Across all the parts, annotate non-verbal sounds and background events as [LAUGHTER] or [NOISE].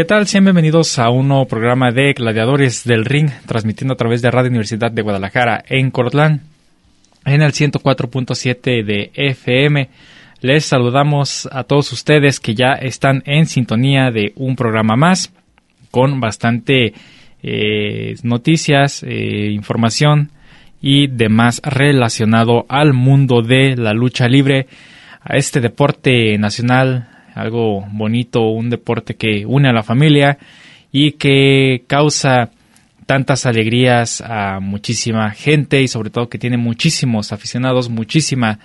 ¿Qué tal? Sean bienvenidos a un nuevo programa de Gladiadores del Ring, transmitiendo a través de Radio Universidad de Guadalajara en Cortlán, en el 104.7 de FM. Les saludamos a todos ustedes que ya están en sintonía de un programa más, con bastante eh, noticias, eh, información y demás relacionado al mundo de la lucha libre, a este deporte nacional algo bonito, un deporte que une a la familia y que causa tantas alegrías a muchísima gente y sobre todo que tiene muchísimos aficionados, muchísima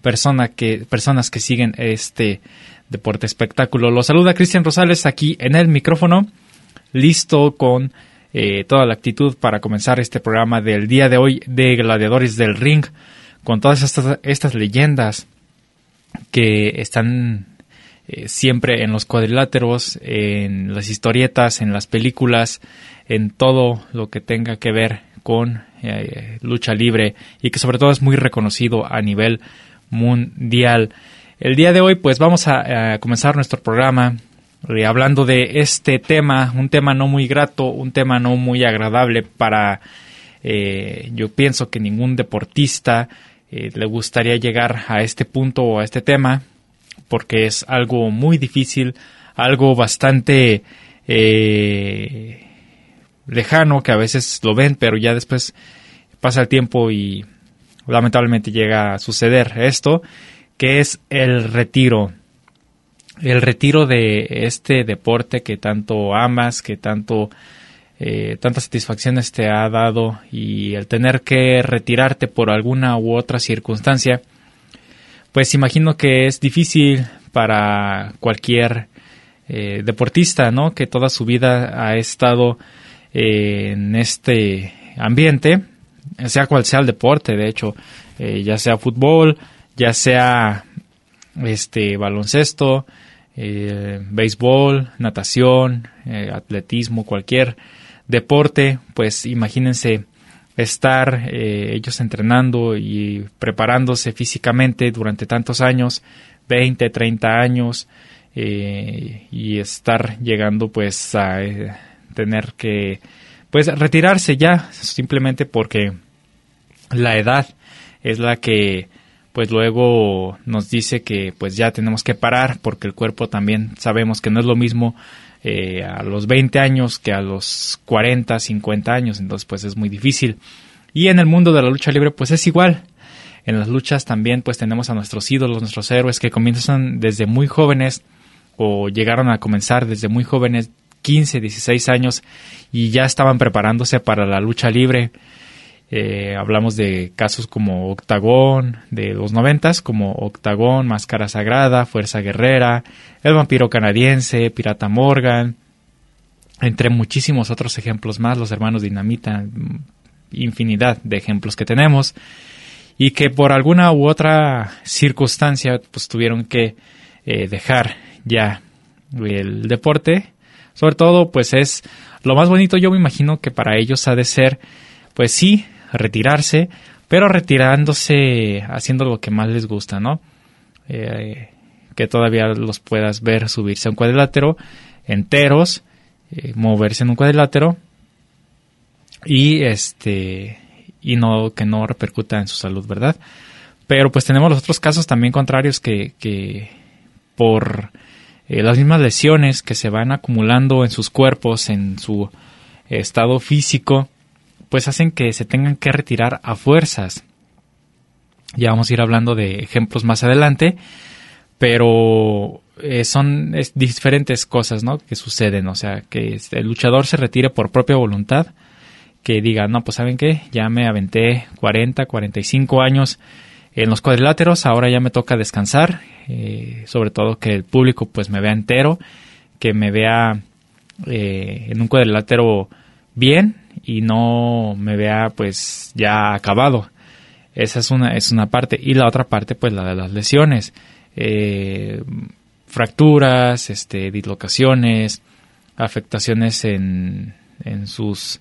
persona que, personas que siguen este deporte espectáculo. Los saluda Cristian Rosales aquí en el micrófono, listo con eh, toda la actitud para comenzar este programa del día de hoy de Gladiadores del Ring, con todas estas leyendas que están eh, siempre en los cuadriláteros, en las historietas, en las películas, en todo lo que tenga que ver con eh, lucha libre y que sobre todo es muy reconocido a nivel mundial. El día de hoy pues vamos a, comenzar nuestro programa eh, hablando de este tema, un tema no muy grato, un tema no muy agradable para, yo pienso que ningún deportista le gustaría llegar a este punto o a este tema, porque es algo muy difícil, algo bastante eh, lejano que a veces lo ven, pero ya después pasa el tiempo y lamentablemente llega a suceder esto, que es el retiro. El retiro de este deporte que tanto amas, que tanto eh, tantas satisfacciones te ha dado y el tener que retirarte por alguna u otra circunstancia, pues imagino que es difícil para cualquier eh, deportista, ¿no? Que toda su vida ha estado eh, en este ambiente, sea cual sea el deporte, de hecho, eh, ya sea fútbol, ya sea este baloncesto, béisbol, natación, atletismo, cualquier deporte, pues imagínense estar eh, ellos entrenando y preparándose físicamente durante tantos años, 20, 30 años, eh, y estar llegando pues a eh, tener que pues retirarse ya simplemente porque la edad es la que pues luego nos dice que pues ya tenemos que parar porque el cuerpo también sabemos que no es lo mismo eh, a los 20 años que a los 40, 50 años, entonces pues es muy difícil. Y en el mundo de la lucha libre pues es igual. En las luchas también pues tenemos a nuestros ídolos, nuestros héroes que comienzan desde muy jóvenes o llegaron a comenzar desde muy jóvenes, 15, 16 años y ya estaban preparándose para la lucha libre. Eh, hablamos de casos como Octagón de los noventas, como Octagón, Máscara Sagrada, Fuerza Guerrera, El Vampiro Canadiense, Pirata Morgan, entre muchísimos otros ejemplos más, los hermanos Dinamita, infinidad de ejemplos que tenemos, y que por alguna u otra circunstancia pues tuvieron que eh, dejar ya el deporte. Sobre todo pues es lo más bonito, yo me imagino que para ellos ha de ser pues sí, retirarse, pero retirándose haciendo lo que más les gusta, ¿no? Eh, que todavía los puedas ver subirse a un cuadrilátero enteros, eh, moverse en un cuadrilátero y este y no que no repercuta en su salud, ¿verdad? Pero pues tenemos los otros casos también contrarios que, que por eh, las mismas lesiones que se van acumulando en sus cuerpos, en su estado físico, pues hacen que se tengan que retirar a fuerzas. Ya vamos a ir hablando de ejemplos más adelante, pero eh, son diferentes cosas ¿no? que suceden. O sea, que el luchador se retire por propia voluntad, que diga, no, pues saben qué, ya me aventé 40, 45 años en los cuadriláteros, ahora ya me toca descansar, eh, sobre todo que el público pues me vea entero, que me vea eh, en un cuadrilátero bien y no me vea pues ya acabado. Esa es una, es una parte. Y la otra parte pues la de las lesiones. Eh, fracturas, este, dislocaciones, afectaciones en, en sus,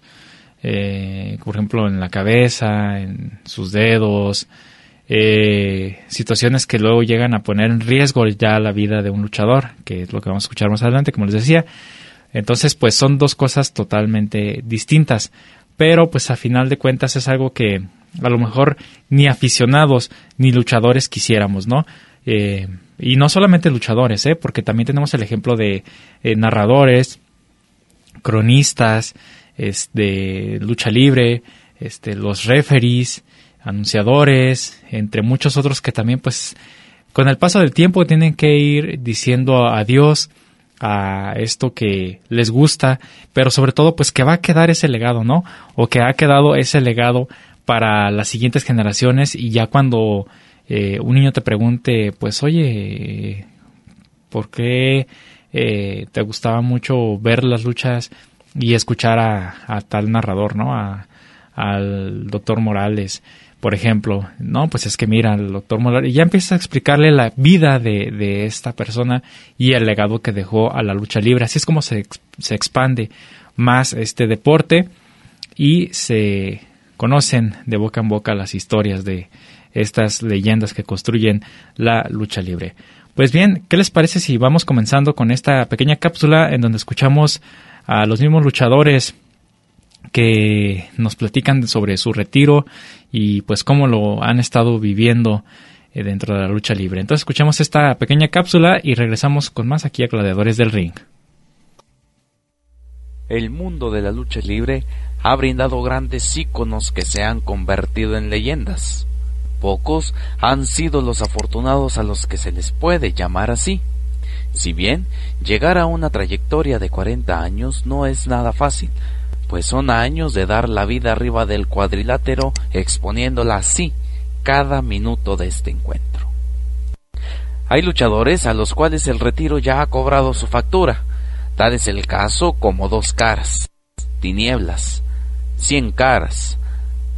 eh, por ejemplo, en la cabeza, en sus dedos, eh, situaciones que luego llegan a poner en riesgo ya la vida de un luchador, que es lo que vamos a escuchar más adelante, como les decía. Entonces, pues son dos cosas totalmente distintas, pero pues a final de cuentas es algo que a lo mejor ni aficionados ni luchadores quisiéramos, ¿no? Eh, y no solamente luchadores, ¿eh? porque también tenemos el ejemplo de eh, narradores, cronistas, este, lucha libre, este, los referees, anunciadores, entre muchos otros que también pues con el paso del tiempo tienen que ir diciendo adiós a esto que les gusta, pero sobre todo pues que va a quedar ese legado, ¿no? O que ha quedado ese legado para las siguientes generaciones y ya cuando eh, un niño te pregunte, pues oye, ¿por qué eh, te gustaba mucho ver las luchas y escuchar a, tal narrador, ¿no? A, al doctor Morales, por ejemplo, no, pues es que mira, el doctor Morales, y ya empieza a explicarle la vida de, de, esta persona y el legado que dejó a la lucha libre. Así es como se, se expande más este deporte y se conocen de boca en boca las historias de, estas leyendas que construyen la lucha libre. Pues bien, ¿qué les parece si vamos comenzando con esta pequeña cápsula en donde escuchamos a los mismos luchadores que nos platican sobre su retiro y pues cómo lo han estado viviendo eh, dentro de la lucha libre. Entonces escuchamos esta pequeña cápsula y regresamos con más aquí a Gladiadores del Ring. El mundo de la lucha libre ha brindado grandes íconos que se han convertido en leyendas. Pocos han sido los afortunados a los que se les puede llamar así. Si bien llegar a una trayectoria de 40 años no es nada fácil, pues son años de dar la vida arriba del cuadrilátero exponiéndola así cada minuto de este encuentro. Hay luchadores a los cuales el retiro ya ha cobrado su factura. Tal es el caso como dos caras, tinieblas, cien caras,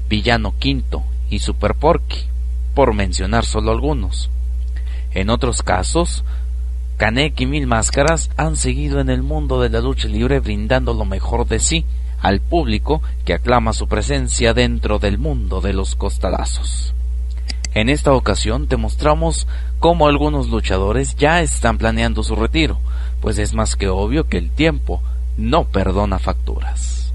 villano quinto y super porky por mencionar solo algunos. En otros casos, Kanek y Mil Máscaras han seguido en el mundo de la lucha libre brindando lo mejor de sí al público que aclama su presencia dentro del mundo de los costalazos. En esta ocasión te mostramos cómo algunos luchadores ya están planeando su retiro, pues es más que obvio que el tiempo no perdona facturas.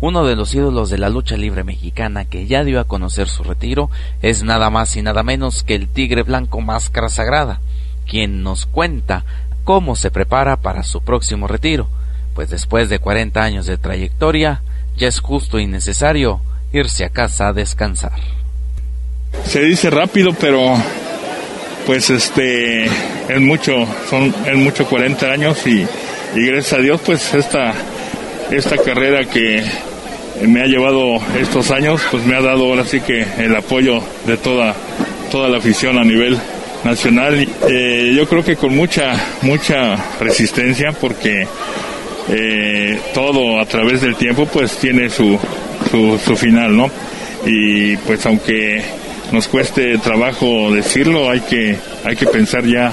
Uno de los ídolos de la lucha libre mexicana que ya dio a conocer su retiro es nada más y nada menos que el Tigre Blanco Máscara Sagrada, quien nos cuenta cómo se prepara para su próximo retiro, pues después de 40 años de trayectoria ya es justo y necesario irse a casa a descansar. Se dice rápido, pero pues este es mucho, son es mucho 40 años y, gracias a Dios pues esta esta carrera que me ha llevado estos años, pues me ha dado ahora sí que el apoyo de toda, toda la afición a nivel nacional. Eh, yo creo que con mucha, mucha resistencia porque eh, todo a través del tiempo pues tiene su, su, su final, ¿no? Y pues aunque nos cueste trabajo decirlo, hay que, hay que pensar ya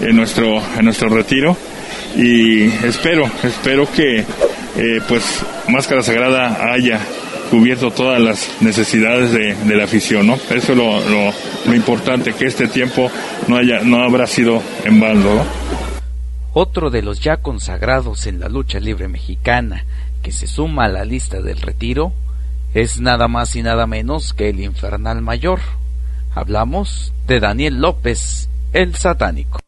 en nuestro, en nuestro retiro y espero, espero que eh, pues Máscara Sagrada haya cubierto todas las necesidades de, la afición, ¿no? Eso es lo, importante, que este tiempo no, haya, no habrá sido en baldo, Otro de los ya consagrados en la lucha libre mexicana que se suma a la lista del retiro es nada más y nada menos que el infernal mayor. Hablamos de Daniel López, el satánico.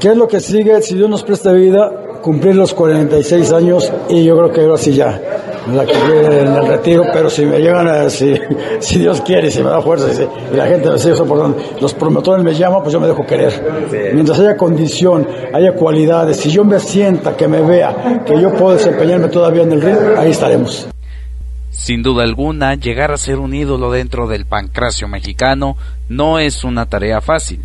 ¿Qué es lo que sigue? Si Dios nos presta vida, cumplir los 46 años y yo creo que ahora sí ya, la que en el retiro, pero si me llegan a, si, [LAUGHS] si Dios quiere, si me da fuerza y, la gente me sigue soportando, los promotores me llaman, pues yo me dejo querer. Mientras haya condición, haya cualidades, si yo me sienta, que me vea, que yo puedo desempeñarme todavía en el ring, ahí estaremos. Sin duda alguna, llegar a ser un ídolo dentro del pancracio mexicano no es una tarea fácil.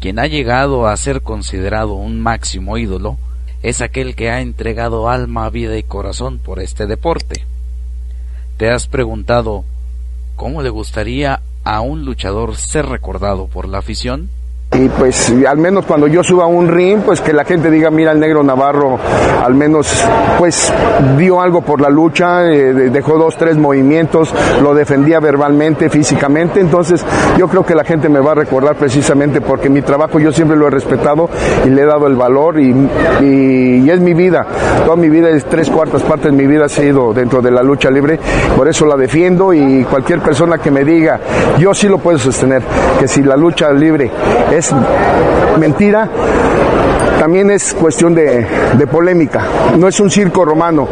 Quien ha llegado a ser considerado un máximo ídolo es aquel que ha entregado alma, vida y corazón por este deporte. ¿Te has preguntado cómo le gustaría a un luchador ser recordado por la afición? Y pues al menos cuando yo suba un ring, pues que la gente diga, mira, el negro Navarro al menos pues dio algo por la lucha, eh, dejó dos, tres movimientos, lo defendía verbalmente, físicamente, entonces yo creo que la gente me va a recordar precisamente porque mi trabajo yo siempre lo he respetado y le he dado el valor y, y, es mi vida, toda mi vida, es tres cuartas partes de mi vida ha sido dentro de la lucha libre, por eso la defiendo y cualquier persona que me diga, yo sí lo puedo sostener, que si la lucha libre es mentira, también es cuestión de polémica, no es un circo romano.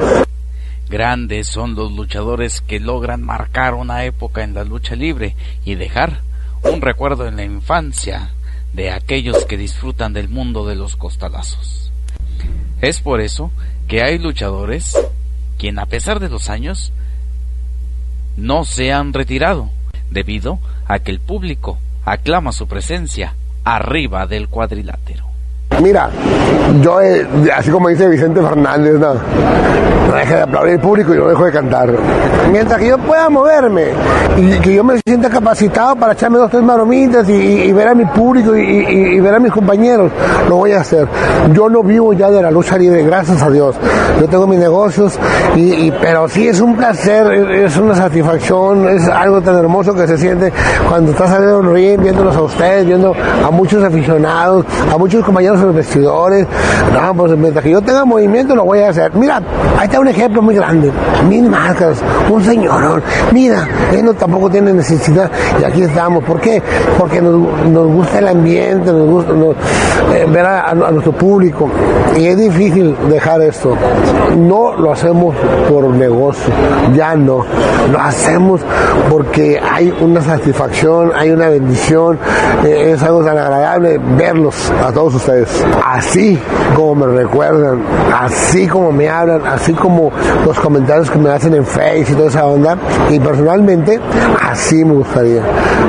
Grandes son los luchadores que logran marcar una época en la lucha libre y dejar un recuerdo en la infancia de aquellos que disfrutan del mundo de los costalazos. Es por eso que hay luchadores quien a pesar de los años no se han retirado, debido a que el público aclama su presencia arriba del cuadrilátero. Mira, yo, eh, así como dice Vicente Fernández, no, no deje de aplaudir el público y no dejo de cantar. Mientras que yo pueda moverme y que yo me sienta capacitado para echarme dos, tres maromitas y, ver a mi público y, ver a mis compañeros, lo voy a hacer. Yo no vivo ya de la lucha libre, gracias a Dios. Yo tengo mis negocios, y, pero sí es un placer, es una satisfacción, es algo tan hermoso que se siente cuando estás saliendo un viéndolos a ustedes, viendo a muchos aficionados, a muchos compañeros los vestidores. No, pues mientras que yo tenga movimiento lo voy a hacer. Mira, ahí está un ejemplo muy grande. Mil marcas, un señor. Mira, él no tampoco tiene necesidad. Y aquí estamos. ¿Por qué? Porque nos, gusta el ambiente, nos gusta eh, ver a, nuestro público. Y es difícil dejar esto. No lo hacemos por negocio, ya no. Lo hacemos porque hay una satisfacción, hay una bendición. Eh, es algo tan agradable verlos a todos ustedes así como me recuerdan, así como me hablan, así como los comentarios que me hacen en Facebook y toda esa onda, y personalmente así me gustaría.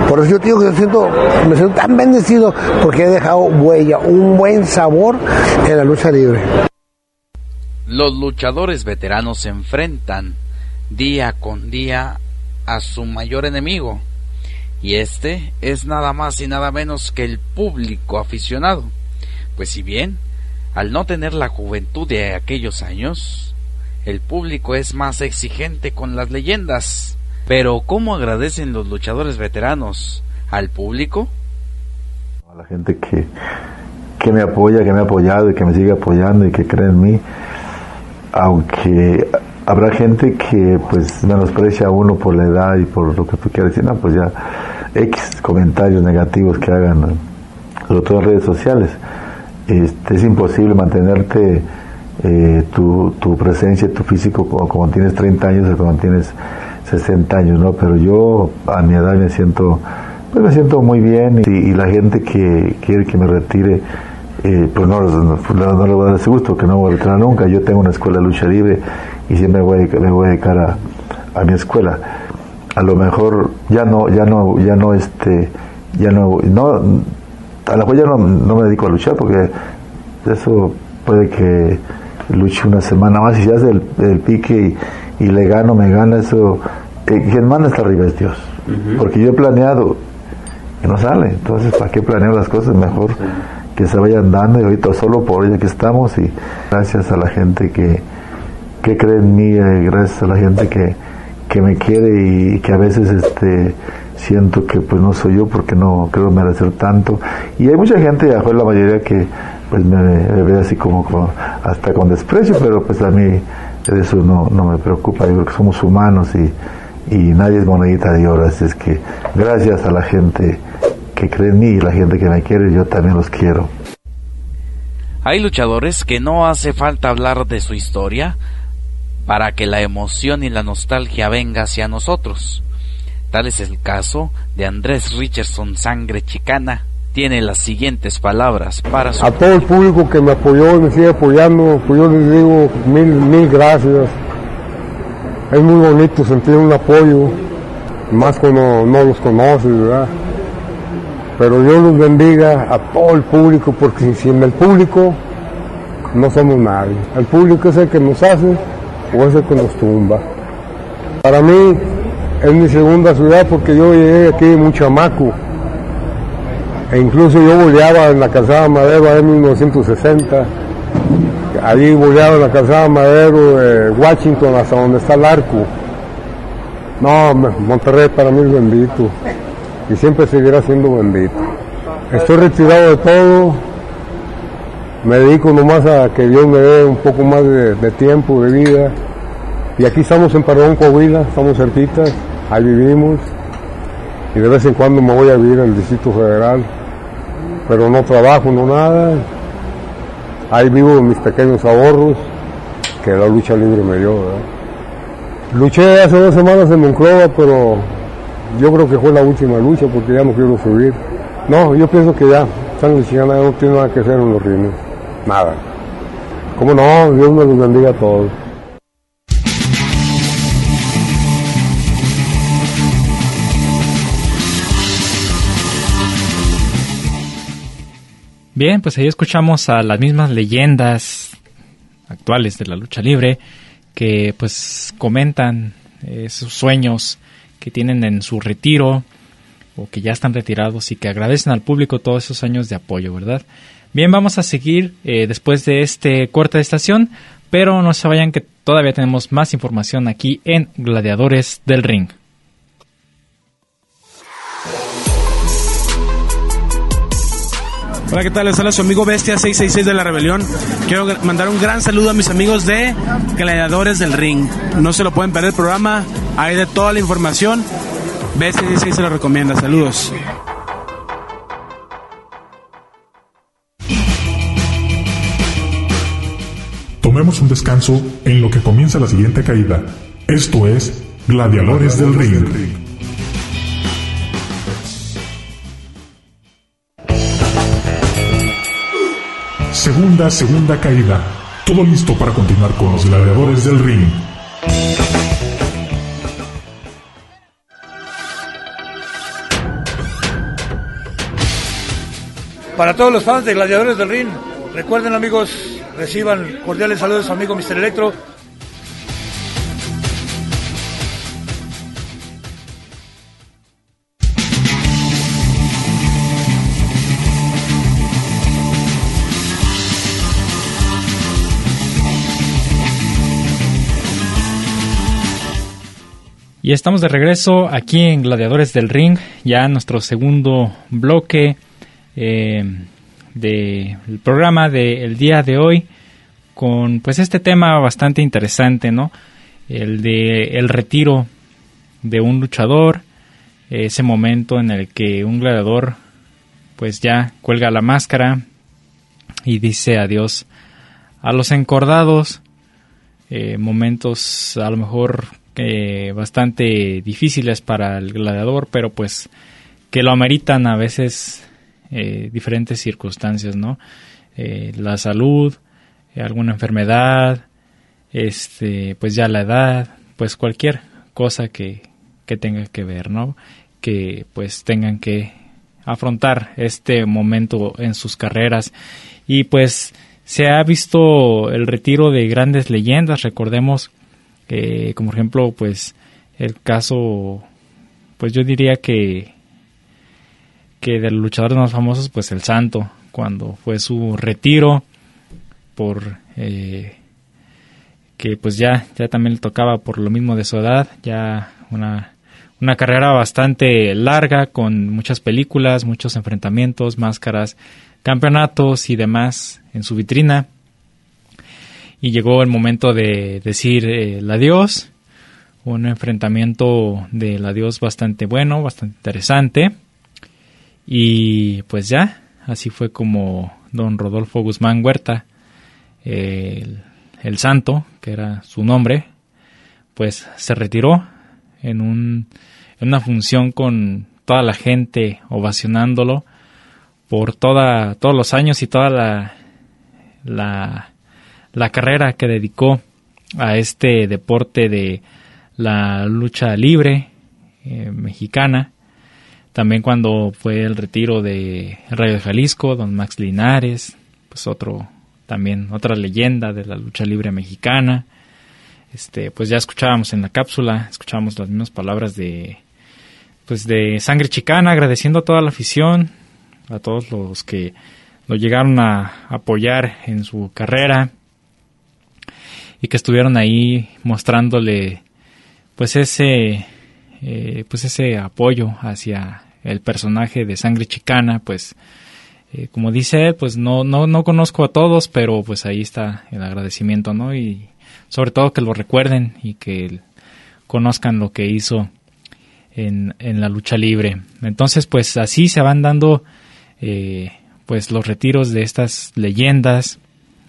Por eso yo digo que yo siento, me siento tan bendecido porque he dejado huella, un buen sabor en la lucha libre. Los luchadores veteranos se enfrentan día con día a su mayor enemigo, y este es nada más y nada menos que el público aficionado. Pues si bien, al no tener la juventud de aquellos años, el público es más exigente con las leyendas. Pero ¿cómo agradecen los luchadores veteranos al público? A la gente que, que me apoya, que me ha apoyado y que me sigue apoyando y que cree en mí, aunque habrá gente que pues menosprecia a uno por la edad y por lo que tú quieras decir, no, pues ya X comentarios negativos que hagan, sobre todo en redes sociales este, es imposible mantenerte eh, tu, tu, presencia, tu físico como, tienes 30 años o como tienes 60 años, ¿no? Pero yo a mi edad me siento, pues me siento muy bien y, la gente que quiere que me retire, eh, pues no, no, le voy a dar ese gusto, que no voy a retirar nunca. Yo tengo una escuela de lucha libre y siempre me voy, me voy a dedicar a, a mi escuela. A lo mejor ya no, ya no, ya no, este, ya no, no a la cual no, no me dedico a luchar porque eso puede que luche una semana más y si hace el, pique y, le gano, me gana, eso, eh, quien manda está arriba es Dios. Porque yo he planeado y no sale. Entonces, ¿para qué planeo las cosas? Mejor que se vayan dando y ahorita solo por ella que estamos y gracias a la gente que, que cree en mí, eh, gracias a la gente que, que me quiere y que a veces este siento que pues no soy yo porque no creo merecer tanto. Y hay mucha gente fue la mayoría que pues me, ve así como, hasta con desprecio pero pues a mí eso no, no me preocupa. Yo creo que somos humanos y, y nadie es monedita de oro. Así es que gracias a la gente que cree en mí y la gente que me quiere yo también los quiero. Hay luchadores que no hace falta hablar de su historia para que la emoción y la nostalgia venga hacia nosotros. Tal es el caso de Andrés Richardson Sangre Chicana. Tiene las siguientes palabras para su... A todo el público que me apoyó y me sigue apoyando, pues yo les digo mil, mil gracias. Es muy bonito sentir un apoyo, más cuando no los conoces, ¿verdad? Pero Dios los bendiga a todo el público, porque sin el público no somos nadie. El público es el que nos hace o es el que nos tumba. Para mí es mi segunda ciudad porque yo llegué aquí muy chamaco. E incluso yo boleaba en la calzada Madero en 1960. Allí boleaba en la calzada Madero de Washington hasta donde está el arco. No, Monterrey para mí es bendito y siempre seguirá siendo bendito. Estoy retirado de todo, me dedico nomás a que Dios me dé un poco más de, tiempo, de vida. Y aquí estamos en Perdón, Coahuila, estamos cerquitas, ahí vivimos. Y de vez en cuando me voy a vivir al Distrito Federal, pero no trabajo, no nada. Ahí vivo mis pequeños ahorros que la lucha libre me dio. Luché hace dos semanas en Monclova, pero yo creo que fue la última lucha porque ya no quiero subir. No, yo pienso que ya, San Chicana no tiene nada que hacer en los rines. Nada. ¿Cómo no? Dios me los bendiga a todos. Bien, pues ahí escuchamos a las mismas leyendas actuales de la lucha libre que pues comentan eh, sus sueños que tienen en su retiro o que ya están retirados y que agradecen al público todos esos años de apoyo, ¿verdad? Bien, vamos a seguir eh, después de este corte de estación, pero no se vayan que todavía tenemos más información aquí en Gladiadores del Ring. Hola, ¿qué tal? Les habla su amigo Bestia 666 de la Rebelión. Quiero mandar un gran saludo a mis amigos de Gladiadores del Ring. No se lo pueden perder el programa, hay de toda la información. Bestia 666 se lo recomienda. Saludos. Tomemos un descanso en lo que comienza la siguiente caída. Esto es Gladiadores del Ring. Segunda, segunda caída. Todo listo para continuar con los gladiadores del ring. Para todos los fans de Gladiadores del Ring, recuerden amigos, reciban cordiales saludos a amigo Mr. Electro Y estamos de regreso aquí en Gladiadores del Ring, ya nuestro segundo bloque eh, del programa del día de hoy, con pues este tema bastante interesante, ¿no? El de el retiro de un luchador, ese momento en el que un gladiador pues ya cuelga la máscara y dice adiós a los encordados, eh, momentos a lo mejor eh, bastante difíciles para el gladiador, pero pues que lo ameritan a veces eh, diferentes circunstancias, ¿no? Eh, la salud, alguna enfermedad, este, pues ya la edad, pues cualquier cosa que, que tenga que ver, ¿no? Que pues tengan que afrontar este momento en sus carreras y pues se ha visto el retiro de grandes leyendas, recordemos como ejemplo, pues el caso, pues yo diría que que de los luchadores más famosos, pues el Santo, cuando fue su retiro por eh, que pues ya ya también le tocaba por lo mismo de su edad, ya una una carrera bastante larga con muchas películas, muchos enfrentamientos, máscaras, campeonatos y demás en su vitrina y llegó el momento de decir eh, el adiós, un enfrentamiento del adiós bastante bueno, bastante interesante. Y pues ya, así fue como don Rodolfo Guzmán Huerta, el, el santo, que era su nombre, pues se retiró en, un, en una función con toda la gente ovacionándolo por toda, todos los años y toda la, la, la carrera que dedicó a este deporte de la lucha libre eh, mexicana. También cuando fue el retiro de Rayo de Jalisco, don Max Linares, pues otro, también otra leyenda de la lucha libre mexicana. Este, pues ya escuchábamos en la cápsula, escuchábamos las mismas palabras de, pues de sangre chicana, agradeciendo a toda la afición, a todos los que lo llegaron a apoyar en su carrera y que estuvieron ahí mostrándole pues ese eh, pues ese apoyo hacia el personaje de sangre chicana pues eh, como dice pues no, no no conozco a todos pero pues ahí está el agradecimiento no y sobre todo que lo recuerden y que conozcan lo que hizo en, en la lucha libre. Entonces pues así se van dando eh, pues los retiros de estas leyendas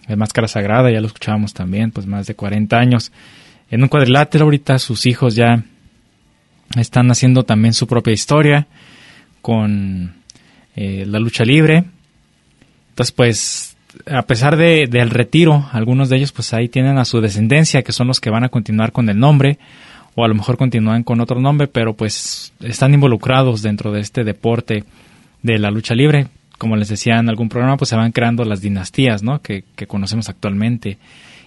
de Máscara Sagrada, ya lo escuchábamos también, pues más de 40 años. En un cuadrilátero ahorita sus hijos ya están haciendo también su propia historia con eh, la lucha libre. Entonces, pues, a pesar de, del retiro, algunos de ellos pues ahí tienen a su descendencia, que son los que van a continuar con el nombre, o a lo mejor continúan con otro nombre, pero pues están involucrados dentro de este deporte de la lucha libre como les decía en algún programa, pues se van creando las dinastías, ¿no? Que, conocemos actualmente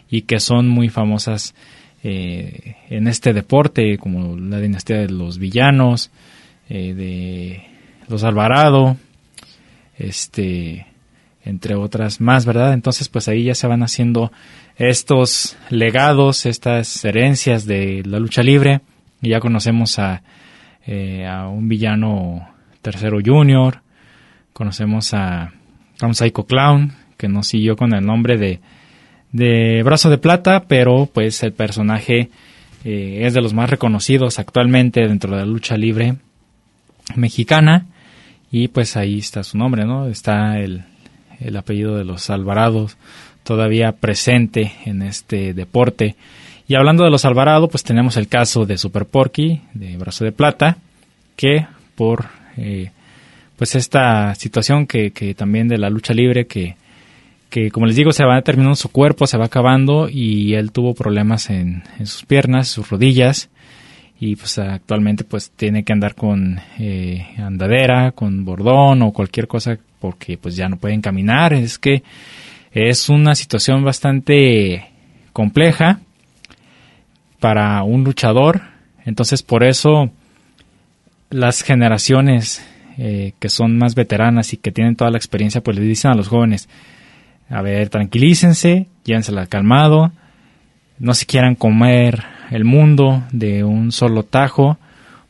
y que son muy famosas eh, en este deporte, como la dinastía de los villanos, eh, de los Alvarado, este, entre otras más, ¿verdad? Entonces, pues ahí ya se van haciendo estos legados, estas herencias de la lucha libre. Y ya conocemos a, eh, a un villano tercero junior, Conocemos a, un Psycho Clown, que no siguió con el nombre de, de Brazo de Plata, pero pues el personaje eh, es de los más reconocidos actualmente dentro de la lucha libre mexicana. Y pues ahí está su nombre, ¿no? Está el, el apellido de los Alvarados todavía presente en este deporte. Y hablando de los Alvarado, pues tenemos el caso de Super Porky, de Brazo de Plata, que por eh, pues esta situación que, que también de la lucha libre que, que como les digo se va terminando su cuerpo, se va acabando y él tuvo problemas en, en sus piernas, sus rodillas y pues actualmente pues tiene que andar con eh, andadera, con bordón o cualquier cosa porque pues ya no pueden caminar. Es que es una situación bastante compleja para un luchador. Entonces por eso las generaciones eh, que son más veteranas y que tienen toda la experiencia, pues le dicen a los jóvenes, a ver, tranquilícense, llévensela calmado, no se quieran comer el mundo de un solo tajo,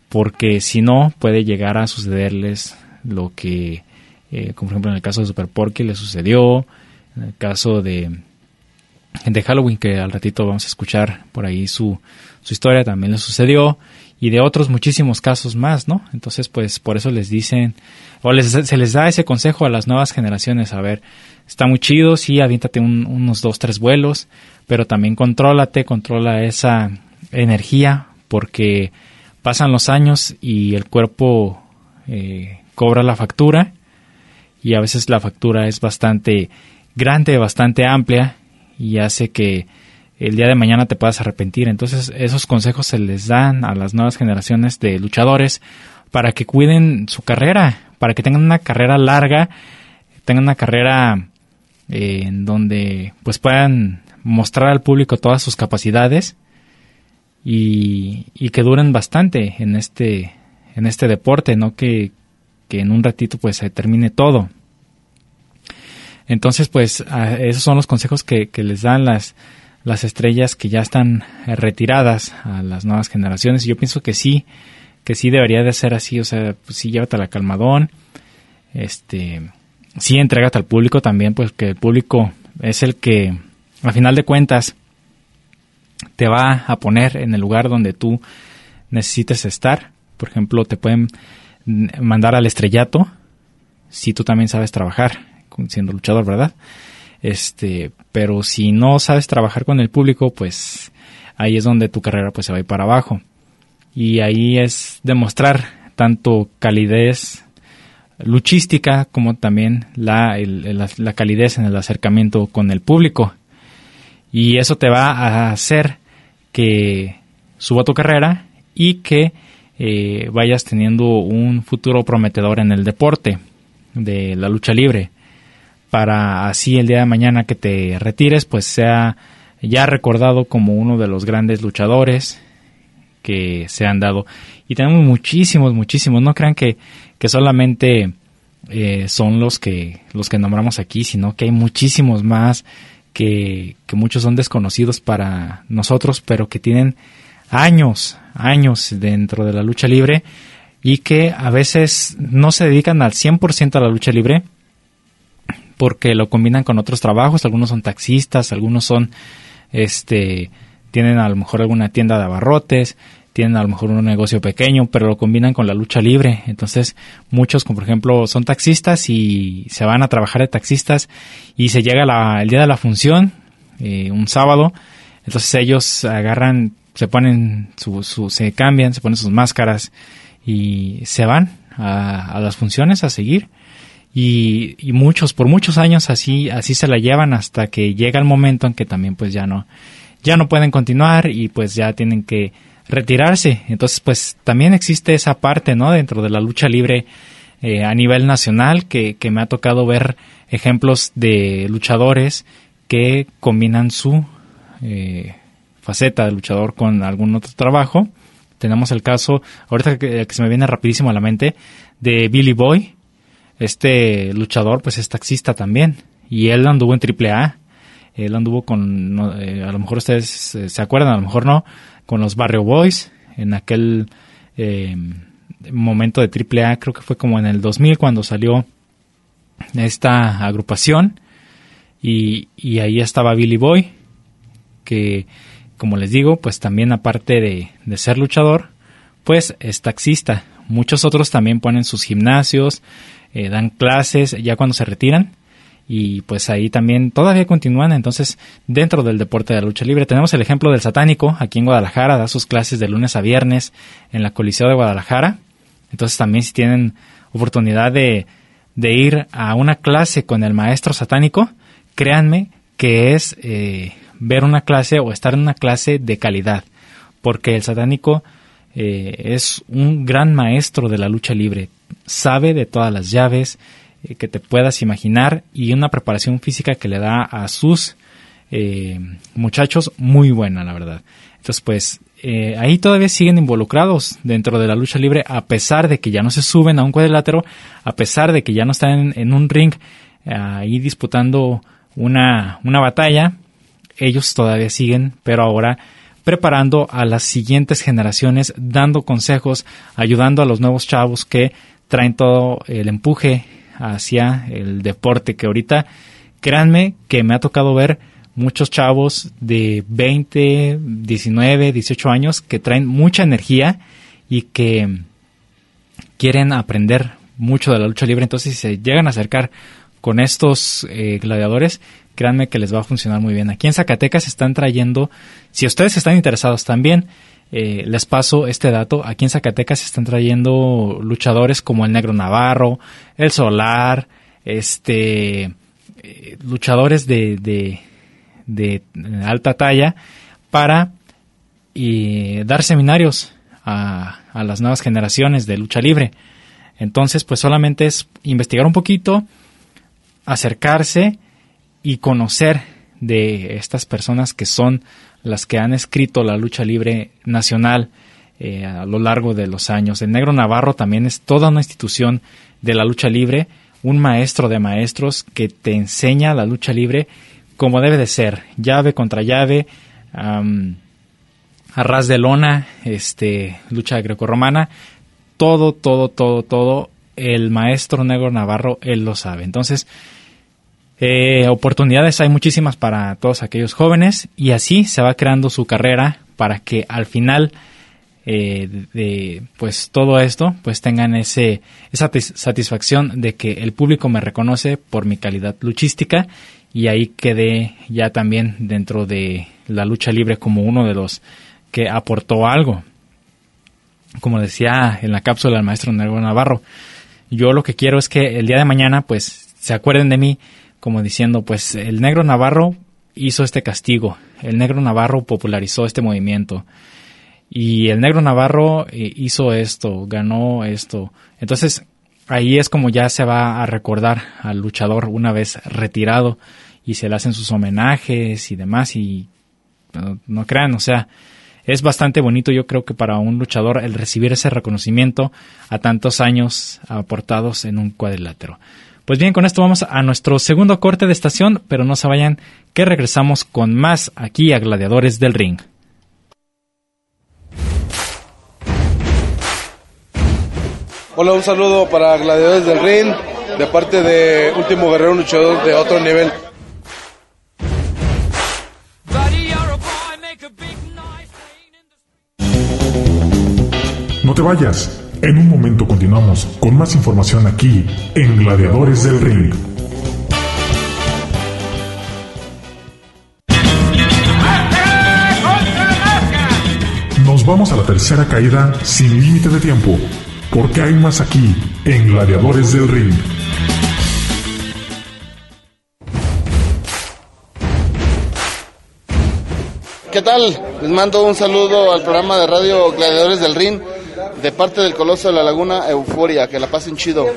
porque si no puede llegar a sucederles lo que, eh, como por ejemplo en el caso de Super Porky le sucedió, en el caso de, de Halloween, que al ratito vamos a escuchar por ahí su, su historia, también le sucedió, y de otros muchísimos casos más, ¿no? Entonces, pues por eso les dicen, o les, se les da ese consejo a las nuevas generaciones, a ver, está muy chido, sí, aviéntate unos dos, tres vuelos, pero también contrólate, controla esa energía, porque pasan los años y el cuerpo eh, cobra la factura, y a veces la factura es bastante grande, bastante amplia, y hace que el día de mañana te puedas arrepentir. Entonces esos consejos se les dan a las nuevas generaciones de luchadores para que cuiden su carrera, para que tengan una carrera larga, tengan una carrera eh, en donde pues puedan mostrar al público todas sus capacidades y, que duren bastante en este en este deporte, no que, que en un ratito pues se termine todo. Entonces pues esos son los consejos que les dan las las estrellas que ya están eh, retiradas a las nuevas generaciones. Y yo pienso que sí, que sí debería de ser así, o sea, pues sí llévate la calmadón, este, sí entrégate al público también, pues que el público es el que, a final de cuentas, te va a poner en el lugar donde tú necesites estar. Por ejemplo, te pueden mandar al estrellato si tú también sabes trabajar siendo luchador, ¿verdad? Este, pero si no sabes trabajar con el público, pues ahí es donde tu carrera pues se va a ir para abajo. Y ahí es demostrar tanto calidez luchística como también la, la, calidez en el acercamiento con el público. Y eso te va a hacer que suba tu carrera y que eh, vayas teniendo un futuro prometedor en el deporte de la lucha libre para así el día de mañana que te retires pues sea ya recordado como uno de los grandes luchadores que se han dado. Y tenemos muchísimos muchísimos. No crean que, que solamente eh, son los que los que nombramos aquí sino que hay muchísimos más que, que muchos son desconocidos para nosotros pero que tienen años años dentro de la lucha libre y que a veces no se dedican al 100% a la lucha libre porque lo combinan con otros trabajos, algunos son taxistas, algunos son este tienen a lo mejor alguna tienda de abarrotes, tienen a lo mejor un negocio pequeño, pero lo combinan con la lucha libre. Entonces, muchos, como por ejemplo, son taxistas y se van a trabajar de taxistas y se llega el día de la función, eh, un sábado, entonces ellos agarran se ponen su, se cambian, se ponen sus máscaras y se van a, las funciones a seguir. Y, muchos, por muchos años así, así se la llevan hasta que llega el momento en que también pues ya no, ya no pueden continuar y pues ya tienen que retirarse. Entonces pues también existe esa parte, ¿no? Dentro de la lucha libre eh, a nivel nacional que, que me ha tocado ver ejemplos de luchadores que combinan su eh, faceta de luchador con algún otro trabajo. Tenemos el caso, ahorita que, se me viene rapidísimo a la mente, de Billy Boy. Este luchador pues es taxista también y él anduvo en AAA. Él anduvo con, eh, a lo mejor ustedes eh, se acuerdan, a lo mejor no, con los Barrio Boys en aquel eh, momento de AAA, creo que fue como en el 2000 cuando salió esta agrupación y, y ahí estaba Billy Boy que como les digo, pues también aparte de, ser luchador, pues es taxista. Muchos otros también ponen sus gimnasios, eh, dan clases ya cuando se retiran y pues ahí también todavía continúan. Entonces dentro del deporte de la lucha libre tenemos el ejemplo del satánico aquí en Guadalajara da sus clases de lunes a viernes en la Coliseo de Guadalajara. Entonces también si tienen oportunidad de, de ir a una clase con el maestro satánico créanme que es eh, ver una clase o estar en una clase de calidad, porque el satánico eh, es un gran maestro de la lucha libre, sabe de todas las llaves eh, que te puedas imaginar y una preparación física que le da a sus eh, muchachos muy buena, la verdad. Entonces, pues ahí todavía siguen involucrados dentro de la lucha libre, a pesar de que ya no se suben a un cuadrilátero, a pesar de que ya no están en, un ring ahí disputando una, una batalla, ellos todavía siguen, pero ahora preparando a las siguientes generaciones, dando consejos, ayudando a los nuevos chavos que traen todo el empuje hacia el deporte, que ahorita, créanme que me ha tocado ver muchos chavos de 20, 19, 18 años que traen mucha energía y que quieren aprender mucho de la lucha libre, entonces si se llegan a acercar con estos eh, gladiadores, créanme que les va a funcionar muy bien. Aquí en Zacatecas están trayendo, si ustedes están interesados también, eh, les paso este dato. Aquí en Zacatecas están trayendo luchadores como el Negro Navarro, el Solar, este, eh, luchadores de, de, de, alta talla para y dar seminarios a, a las nuevas generaciones de lucha libre. Entonces, pues solamente es investigar un poquito, acercarse y conocer de estas personas que son las que han escrito la lucha libre nacional eh, a lo largo de los años. El Negro Navarro también es toda una institución de la lucha libre, un maestro de maestros que te enseña la lucha libre como debe de ser, llave contra llave, arras de lona, este, lucha grecorromana, todo, todo, todo, todo, el maestro Negro Navarro, él lo sabe. Entonces, eh, oportunidades hay muchísimas para todos aquellos jóvenes y así se va creando su carrera para que al final eh, de pues todo esto pues tengan ese esa satisfacción de que el público me reconoce por mi calidad luchística y ahí quedé ya también dentro de la lucha libre como uno de los que aportó algo. Como decía en la cápsula el maestro Nervo Navarro yo lo que quiero es que el día de mañana pues se acuerden de mí como diciendo pues el negro Navarro hizo este castigo el negro Navarro popularizó este movimiento y el negro Navarro eh, hizo esto, ganó esto. Entonces ahí es como ya se va a recordar al luchador una vez retirado y se le hacen sus homenajes y demás y no, crean, o sea, es bastante bonito yo creo que para un luchador el recibir ese reconocimiento a tantos años aportados en un cuadrilátero. Pues bien, con esto vamos a nuestro segundo corte de estación, pero no se vayan que regresamos con más aquí a Gladiadores del Ring. Hola, un saludo para Gladiadores del Ring, de parte de Último Guerrero Luchador de otro nivel. No te vayas, en un momento continuamos con más información aquí en Gladiadores del Ring. Nos vamos a la tercera caída sin límite de tiempo porque hay más aquí en Gladiadores del Ring. ¿Qué tal? Les mando un saludo al programa de radio Gladiadores del Ring de parte del Coloso de la Laguna Euforia. Que la pasen chido.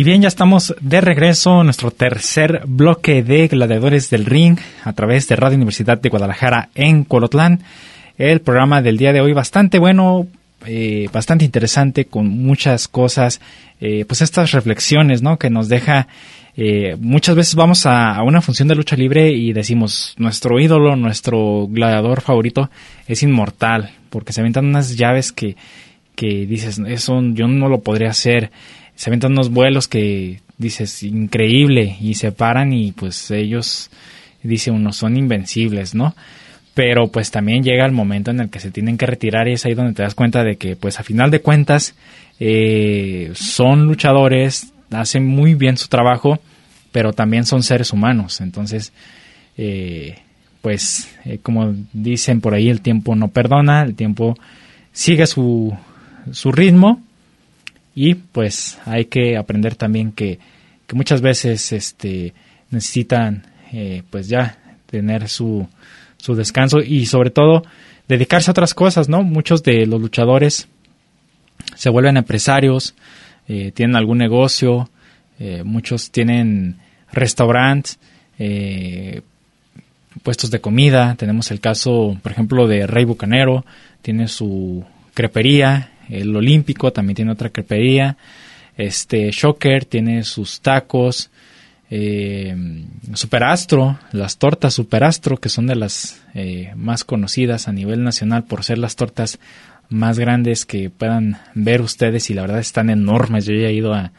Y bien, ya estamos de regreso nuestro tercer bloque de Gladiadores del Ring a través de Radio Universidad de Guadalajara en Colotlán. El programa del día de hoy bastante bueno, eh, bastante interesante, con muchas cosas, eh, pues estas reflexiones, ¿no? Que nos deja, eh, muchas veces vamos a, a, una función de lucha libre y decimos, nuestro ídolo, nuestro gladiador favorito es inmortal, porque se aventan unas llaves que, que dices, eso yo no lo podría hacer se aventan unos vuelos que dices increíble y se paran y pues ellos dice uno son invencibles, ¿no? Pero pues también llega el momento en el que se tienen que retirar y es ahí donde te das cuenta de que pues a final de cuentas eh, son luchadores, hacen muy bien su trabajo, pero también son seres humanos, entonces eh, pues eh, como dicen por ahí el tiempo no perdona, el tiempo sigue su, su ritmo y pues hay que aprender también que, muchas veces este, necesitan eh, pues ya tener su, su descanso y sobre todo dedicarse a otras cosas, ¿no? Muchos de los luchadores se vuelven empresarios, eh, tienen algún negocio, eh, muchos tienen restaurantes, puestos de comida. Tenemos el caso, por ejemplo, de Rey Bucanero, tiene su crepería el Olímpico también tiene otra crepería. Este Shocker tiene sus tacos. Eh, Superastro, las tortas Superastro, que son de las eh, más conocidas a nivel nacional por ser las tortas más grandes que puedan ver ustedes y la verdad están enormes. Yo ya he ido a,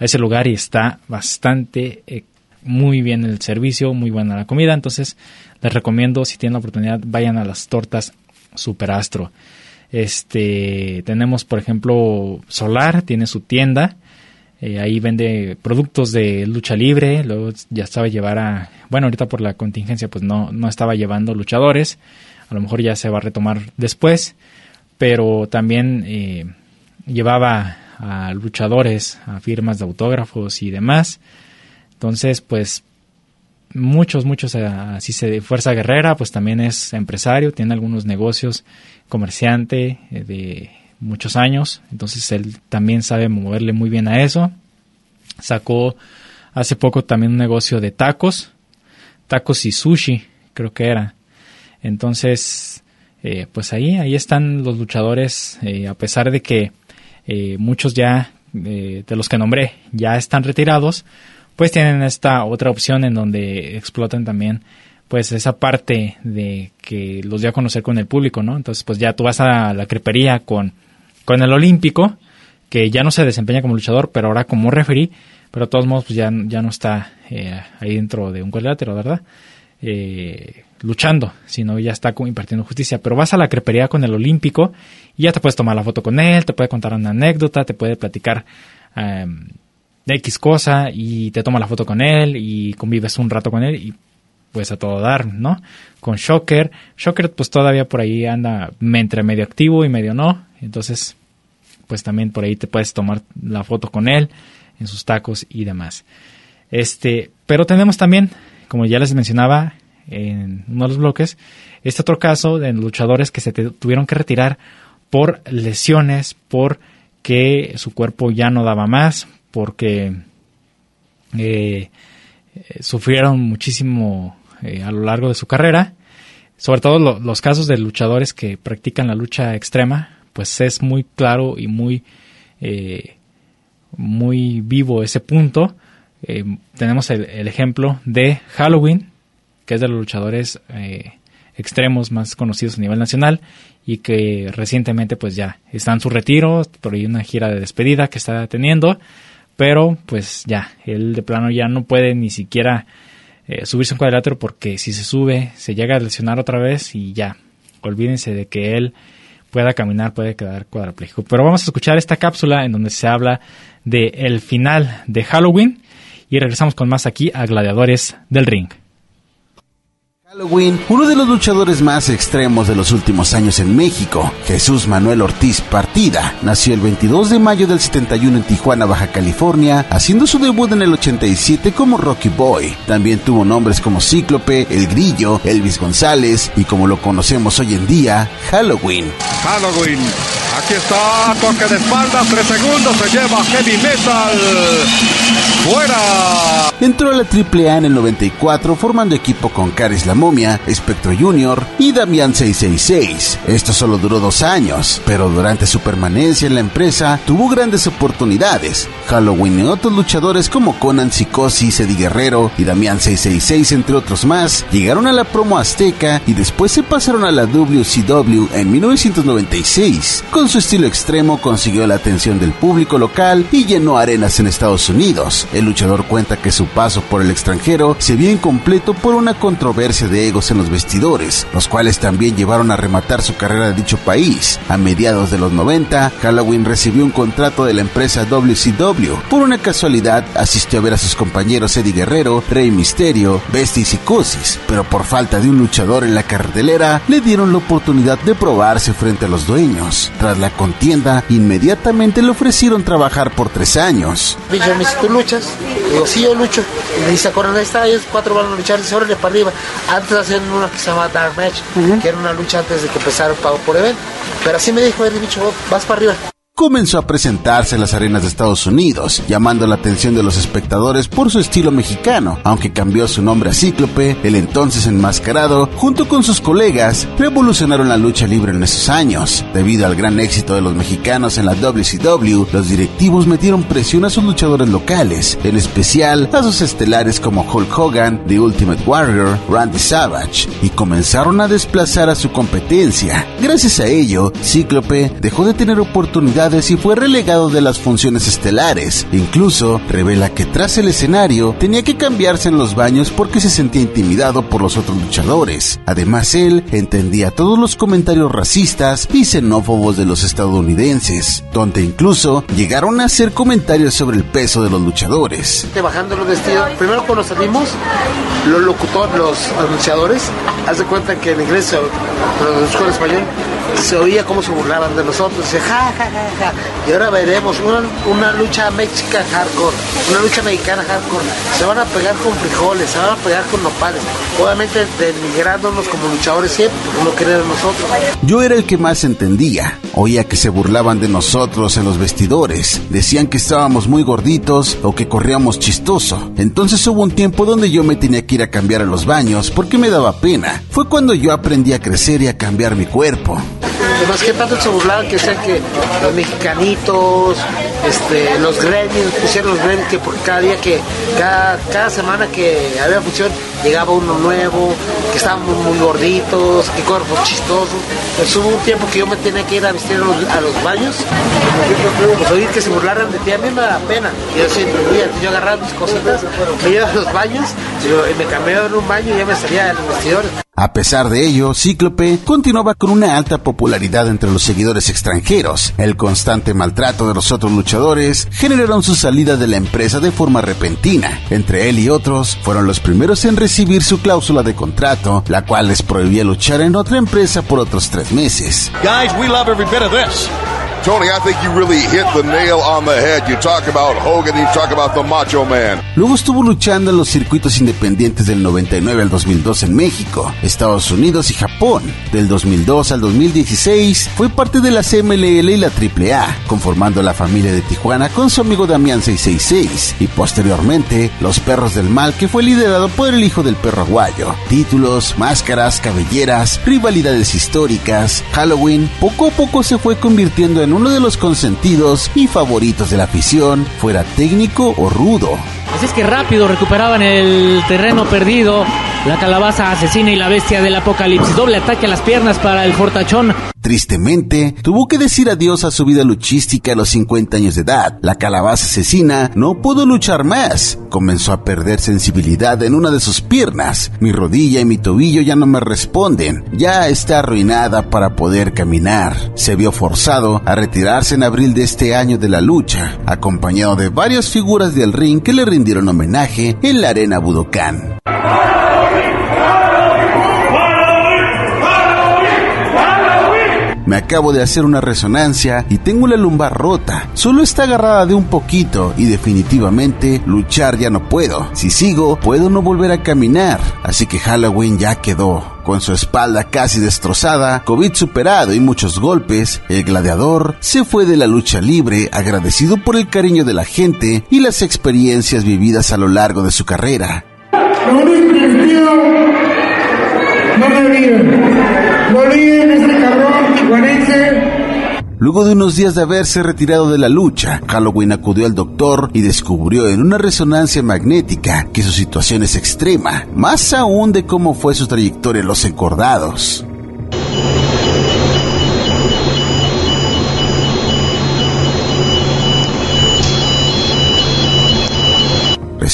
ese lugar y está bastante eh, muy bien el servicio, muy buena la comida. Entonces les recomiendo si tienen la oportunidad vayan a las tortas Superastro. Este, tenemos, por ejemplo, Solar, tiene su tienda. Eh, ahí vende productos de lucha libre. Luego ya estaba llevar a. Bueno, ahorita por la contingencia, pues no, no estaba llevando luchadores. A lo mejor ya se va a retomar después. Pero también eh, llevaba a luchadores, a firmas de autógrafos y demás. Entonces, pues muchos, muchos, eh, así se Fuerza Guerrera, pues también es empresario, tiene algunos negocios comerciante eh, de muchos años, entonces él también sabe moverle muy bien a eso. Sacó hace poco también un negocio de tacos, tacos y sushi, creo que era. Entonces, eh, pues ahí, ahí están los luchadores, eh, a pesar de que muchos ya, de los que nombré, ya están retirados, pues tienen esta otra opción en donde explotan también pues esa parte de que los dio a conocer con el público, ¿no? Entonces, pues ya tú vas a la crepería con, con el olímpico, que ya no se desempeña como luchador, pero ahora como referí, pero de todos modos pues ya, ya no está eh, ahí dentro de un cuadrilátero, ¿verdad? Eh, luchando, sino ya está impartiendo justicia. Pero vas a la crepería con el olímpico y ya te puedes tomar la foto con él, te puede contar una anécdota, te puede platicar eh, X cosa y te toma la foto con él y convives un rato con él y pues a todo dar, ¿no? Con Shocker. Shocker pues todavía por ahí anda entre medio activo y medio no. Entonces pues también por ahí te puedes tomar la foto con él en sus tacos y demás. Este, pero tenemos también, como ya les mencionaba en uno de los bloques, este otro caso de luchadores que se tuvieron que retirar por lesiones, por que su cuerpo ya no daba más, porque eh, sufrieron muchísimo eh, a lo largo de su carrera. Sobre todo los casos de luchadores que practican la lucha extrema, pues es muy claro y muy, eh, muy vivo ese punto. Eh, tenemos el, ejemplo de Halloween, que es de los luchadores extremos más conocidos a nivel nacional y que recientemente pues ya está en su retiro, por ahí una gira de despedida que está teniendo, pero pues ya, él de plano ya no puede ni siquiera eh, subirse un cuadrilátero porque si se sube se llega a lesionar otra vez y ya, olvídense de que él pueda caminar, puede quedar cuadrapléjico. Pero vamos a escuchar esta cápsula en donde se habla de el final de Halloween y regresamos con más aquí a Gladiadores del Ring. Halloween, uno de los luchadores más extremos de los últimos años en México, Jesús Manuel Ortiz Partida, nació el 22 de mayo del 71 en Tijuana, Baja California, haciendo su debut en el 87 como Rocky Boy. También tuvo nombres como Cíclope, El Grillo, Elvis González y como lo conocemos hoy en día, Halloween. Halloween, aquí está, toque de espalda, tres segundos, se lleva Heavy Metal. ¡Fuera! Entró a la AAA en el 94 formando equipo con Caris Lamont Momia, Junior y Damián 666. Esto solo duró dos años, pero durante su permanencia en la empresa tuvo grandes oportunidades. Halloween y otros luchadores como Conan Psicosis, Eddie Guerrero y Damián 666, entre otros más, llegaron a la promo azteca y después se pasaron a la WCW en 1996. Con su estilo extremo consiguió la atención del público local y llenó arenas en Estados Unidos. El luchador cuenta que su paso por el extranjero se vio incompleto por una controversia de de egos en los vestidores, los cuales también llevaron a rematar su carrera de dicho país. A mediados de los 90, Halloween recibió un contrato de la empresa WCW. Por una casualidad, asistió a ver a sus compañeros Eddie Guerrero, Rey Misterio, Bestia y Psicosis, pero por falta de un luchador en la cartelera, le dieron la oportunidad de probarse frente a los dueños. Tras la contienda, inmediatamente le ofrecieron trabajar por tres años. ¿tú luchas? Digo, sí, yo lucho. Y dice, ellos cuatro van a luchar, órale para arriba antes hacían una que se llama Dark Match, que era una lucha antes de que empezara el pago por evento. Pero así me dijo el bicho, vas para arriba comenzó a presentarse en las arenas de Estados Unidos, llamando la atención de los espectadores por su estilo mexicano, aunque cambió su nombre a Cíclope, el entonces enmascarado, junto con sus colegas, revolucionaron la lucha libre en esos años. Debido al gran éxito de los mexicanos en la WCW, los directivos metieron presión a sus luchadores locales, en especial a sus estelares como Hulk Hogan, The Ultimate Warrior, Randy Savage, y comenzaron a desplazar a su competencia. Gracias a ello, Cíclope dejó de tener y fue relegado de las funciones estelares. Incluso revela que tras el escenario tenía que cambiarse en los baños porque se sentía intimidado por los otros luchadores. Además, él entendía todos los comentarios racistas y xenófobos de los estadounidenses, donde incluso llegaron a hacer comentarios sobre el peso de los luchadores. Bajando los vestidos, primero cuando salimos, los locutores, los anunciadores, cuenta que español, se oía cómo se burlaban de nosotros, ja, ja, ja, ja. Y ahora veremos una, una lucha mexicana hardcore, una lucha mexicana hardcore. Se van a pegar con frijoles, se van a pegar con nopales. Obviamente denigrándonos como luchadores siempre, no querer nosotros. Yo era el que más entendía. Oía que se burlaban de nosotros en los vestidores. Decían que estábamos muy gorditos o que corríamos chistoso. Entonces hubo un tiempo donde yo me tenía que ir a cambiar a los baños porque me daba pena. Fue cuando yo aprendí a crecer y a cambiar mi cuerpo. Además, que tanto se burlaban que sean que los mexicanitos, este, los gremios, pusieron los gremios que por cada día que, cada, cada semana que había función, llegaba uno nuevo, que estaban muy, gorditos, que cuerpos chistosos. Hubo un tiempo que yo me tenía que ir a vestir a los, a los baños, pues oír que se burlaran de ti, a mí me da pena. Yo siempre yo agarraba mis cositas, me iba a los baños, y me cambiaba en un baño y ya me salía el vestidor. A pesar de ello, Cíclope continuaba con una alta popularidad entre los seguidores extranjeros. El constante maltrato de los otros luchadores generaron su salida de la empresa de forma repentina. Entre él y otros, fueron los primeros en recibir su cláusula de contrato, la cual les prohibía luchar en otra empresa por otros tres meses. Tony, I think you really hit the nail on the head. You talk about Hogan, you talk about the Macho Man. Luego estuvo luchando en los circuitos independientes del 99 al 2002 en México, Estados Unidos y Japón. Del 2002 al 2016 fue parte de la CMLL y la AAA, conformando la familia de Tijuana con su amigo Damián 666 y posteriormente Los Perros del Mal que fue liderado por el hijo del perro aguayo. Títulos, máscaras, cabelleras, rivalidades históricas, Halloween, poco a poco se fue convirtiendo en uno de los consentidos y favoritos de la afición, fuera técnico o rudo. Así es que rápido recuperaban el terreno perdido. La calabaza asesina y la bestia del apocalipsis. Doble ataque a las piernas para el fortachón. Tristemente, tuvo que decir adiós a su vida luchística a los 50 años de edad. La calabaza asesina no pudo luchar más. Comenzó a perder sensibilidad en una de sus piernas. Mi rodilla y mi tobillo ya no me responden. Ya está arruinada para poder caminar. Se vio forzado a retirarse en abril de este año de la lucha, acompañado de varias figuras del ring que le rindieron homenaje en la arena Budokan. Me acabo de hacer una resonancia y tengo la lumbar rota. Solo está agarrada de un poquito y definitivamente luchar ya no puedo. Si sigo, puedo no volver a caminar. Así que Halloween ya quedó. Con su espalda casi destrozada, COVID superado y muchos golpes, el gladiador se fue de la lucha libre agradecido por el cariño de la gente y las experiencias vividas a lo largo de su carrera. Lo único no me no olviden Luego de unos días de haberse retirado de la lucha, Halloween acudió al doctor y descubrió en una resonancia magnética que su situación es extrema, más aún de cómo fue su trayectoria en los encordados.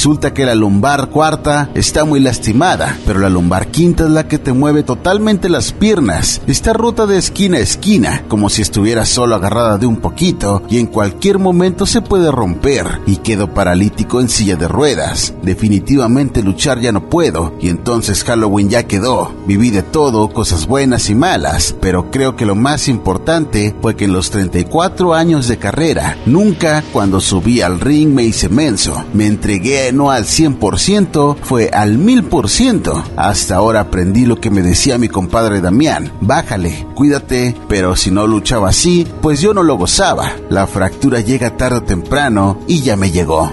Resulta que la lumbar cuarta está muy lastimada, pero la lumbar quinta es la que te mueve totalmente las piernas. Está rota de esquina a esquina, como si estuviera solo agarrada de un poquito y en cualquier momento se puede romper y quedo paralítico en silla de ruedas. Definitivamente luchar ya no puedo y entonces Halloween ya quedó. Viví de todo, cosas buenas y malas, pero creo que lo más importante fue que en los 34 años de carrera, nunca cuando subí al ring me hice menso. Me entregué no al 100%, fue al 1000%. Hasta ahora aprendí lo que me decía mi compadre Damián. Bájale, cuídate, pero si no luchaba así, pues yo no lo gozaba. La fractura llega tarde o temprano y ya me llegó.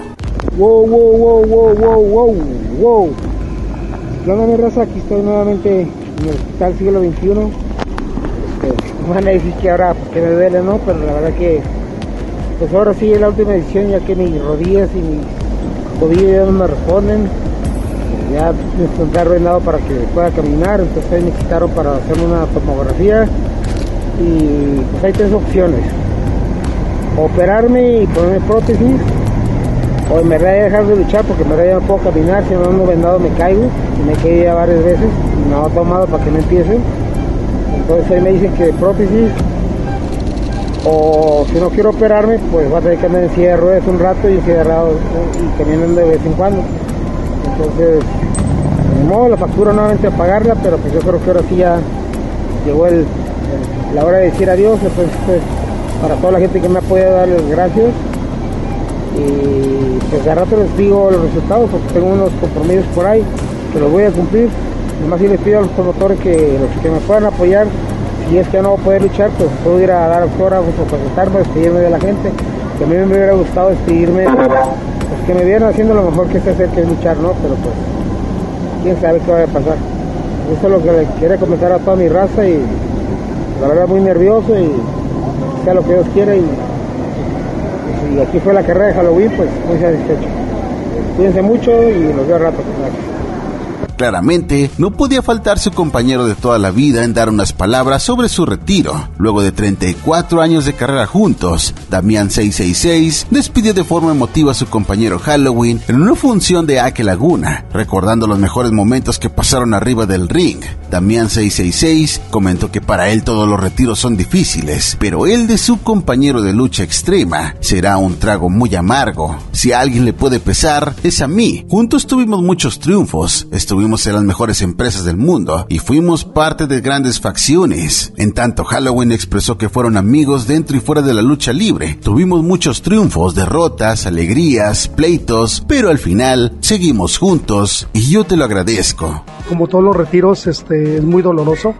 Wow, wow, wow, wow, wow, wow, wow. ¿Qué onda, mi raza? Aquí estoy nuevamente en el hospital siglo XXI. Este, van a decir que ahora porque me duele, ¿no? Pero la verdad que, pues ahora sí es la última edición, ya que mis rodillas y mis tobillos ya no me responden. Ya me está arruinado para que pueda caminar, entonces ahí me quitaron para hacer una tomografía. Y pues hay tres opciones. Operarme y ponerme prótesis o en verdad dejar de luchar porque en verdad ya no puedo caminar, si no ando vendado me caigo me caí ya varias veces me ha tomado para que no empiece. Entonces ahí me dicen que prótesis o si no quiero operarme pues va a tener que andar en silla de un rato y encerrado y caminando de vez en cuando. Entonces, de modo la factura nuevamente a pagarla, pero pues yo creo que ahora sí ya llegó el, la hora de decir adiós, entonces para toda la gente que me ha apoyado darles gracias y pues de rato les digo los resultados porque tengo unos compromisos por ahí que los voy a cumplir. Nomás sí les pido a los promotores que, que me puedan apoyar. Si es que no voy poder luchar, pues puedo ir a dar autógrafos o presentarme, despedirme de la gente. Que a mí me hubiera gustado despedirme, pues que me vieran haciendo lo mejor que sé hacer, que es luchar, ¿no? Pero pues, quién sabe qué vaya a pasar. Eso es lo que le quería comentar a toda mi raza y la verdad muy nervioso y sea lo que Dios quiera y, y y aquí fue la carrera de Halloween, pues muy satisfecho. Cuídense mucho y nos veo al rato. Claramente, no podía faltar su compañero de toda la vida en dar unas palabras sobre su retiro. Luego de 34 años de carrera juntos, Damián 666 despidió de forma emotiva a su compañero Halloween en una función de Ake Laguna, recordando los mejores momentos que pasaron arriba del ring. Damián 666 comentó que para él todos los retiros son difíciles, pero el de su compañero de lucha extrema será un trago muy amargo. Si alguien le puede pesar, es a mí. Juntos tuvimos muchos triunfos, estuvimos las mejores empresas del mundo y fuimos parte de grandes facciones. En tanto, Halloween expresó que fueron amigos dentro y fuera de la lucha libre. Tuvimos muchos triunfos, derrotas, alegrías, pleitos, pero al final seguimos juntos y yo te lo agradezco. Como todos los retiros, este es muy doloroso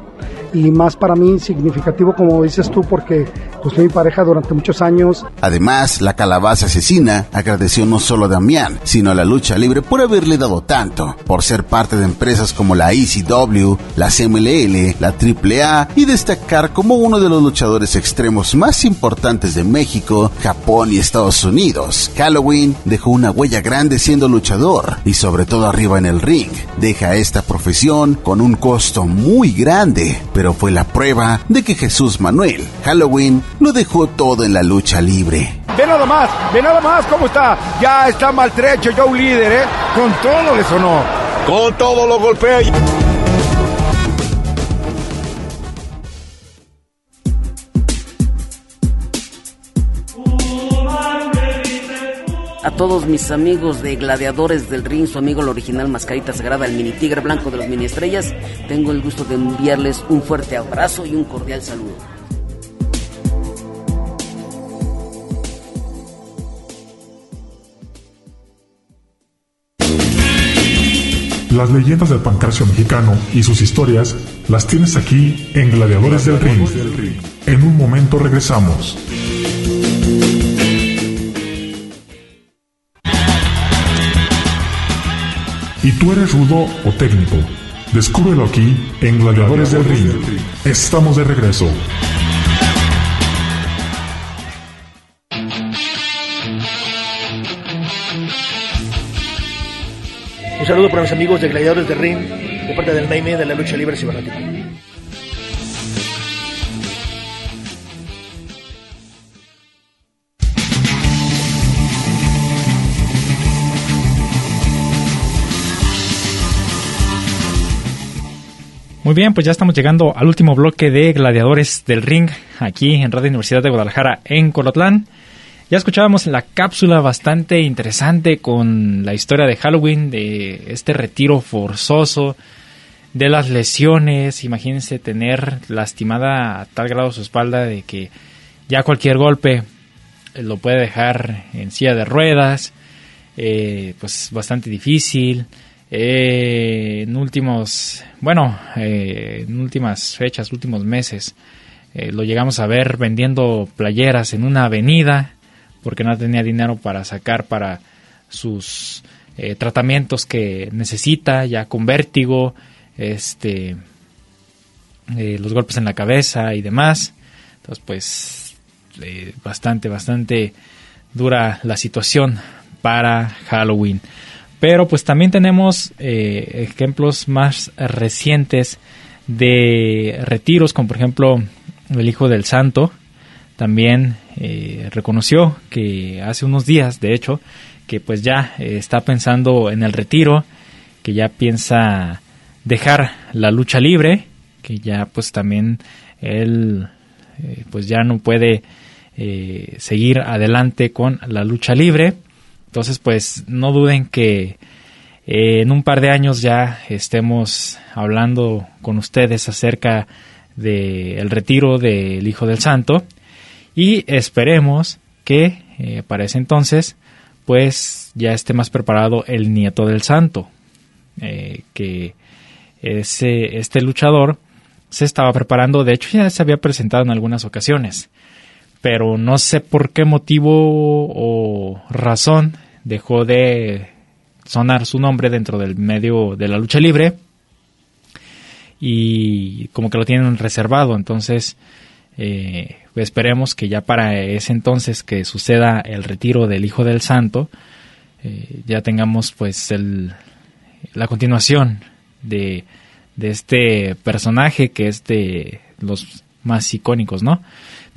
y más para mí significativo como dices tú porque pues mi pareja durante muchos años. Además, la calabaza asesina agradeció no solo a Damián, sino a la lucha libre por haberle dado tanto, por ser parte de empresas como la ECW, la CMLL, la AAA y destacar como uno de los luchadores extremos más importantes de México, Japón y Estados Unidos. Halloween dejó una huella grande siendo luchador y sobre todo arriba en el ring. Deja esta profesión con un costo muy grande, pero fue la prueba de que Jesús Manuel, Halloween, lo dejó todo en la lucha libre. Ve nada más, ve nada más cómo está. Ya está maltrecho ya un líder, ¿eh? Con todo le sonó. Con todo lo golpea. A todos mis amigos de Gladiadores del Ring, su amigo el original Mascarita Sagrada, el mini tigre blanco de los mini estrellas, tengo el gusto de enviarles un fuerte abrazo y un cordial saludo. Las leyendas del pancracio mexicano y sus historias las tienes aquí en Gladiadores del Ring. En un momento regresamos. ¿Y tú eres rudo o técnico? Descúbrelo aquí en Gladiadores del Ring. Estamos de regreso. Un saludo para mis amigos de Gladiadores de Ring, de parte del Maime de la lucha libre cibernética. Muy bien, pues ya estamos llegando al último bloque de Gladiadores del Ring, aquí en Radio Universidad de Guadalajara, en Colotlán. Ya escuchábamos la cápsula bastante interesante con la historia de Halloween, de este retiro forzoso, de las lesiones. Imagínense tener lastimada a tal grado su espalda de que ya cualquier golpe lo puede dejar en silla de ruedas, eh, pues bastante difícil. Eh, en últimos, bueno, eh, en últimas fechas, últimos meses, eh, lo llegamos a ver vendiendo playeras en una avenida porque no tenía dinero para sacar para sus eh, tratamientos que necesita, ya con vértigo, este, los golpes en la cabeza y demás. Entonces, pues, bastante, bastante dura la situación para Halloween. Pero pues también tenemos eh, ejemplos más recientes de retiros, como por ejemplo el Hijo del Santo, también eh, reconoció que hace unos días, de hecho, que pues ya eh, está pensando en el retiro, que ya piensa dejar la lucha libre, que ya pues también él eh, pues ya no puede seguir adelante con la lucha libre. Entonces pues no duden que eh, en un par de años ya estemos hablando con ustedes acerca del retiro del Hijo del Santo y esperemos que eh, para ese entonces pues ya esté más preparado el nieto del santo eh, que ese este luchador se estaba preparando. De hecho ya se había presentado en algunas ocasiones pero no sé por qué motivo o razón dejó de sonar su nombre dentro del medio de la lucha libre y como que lo tienen reservado entonces eh, esperemos que ya para ese entonces que suceda el retiro del Hijo del Santo, eh, ya tengamos pues el, la continuación de, de este personaje que es de los más icónicos, ¿no?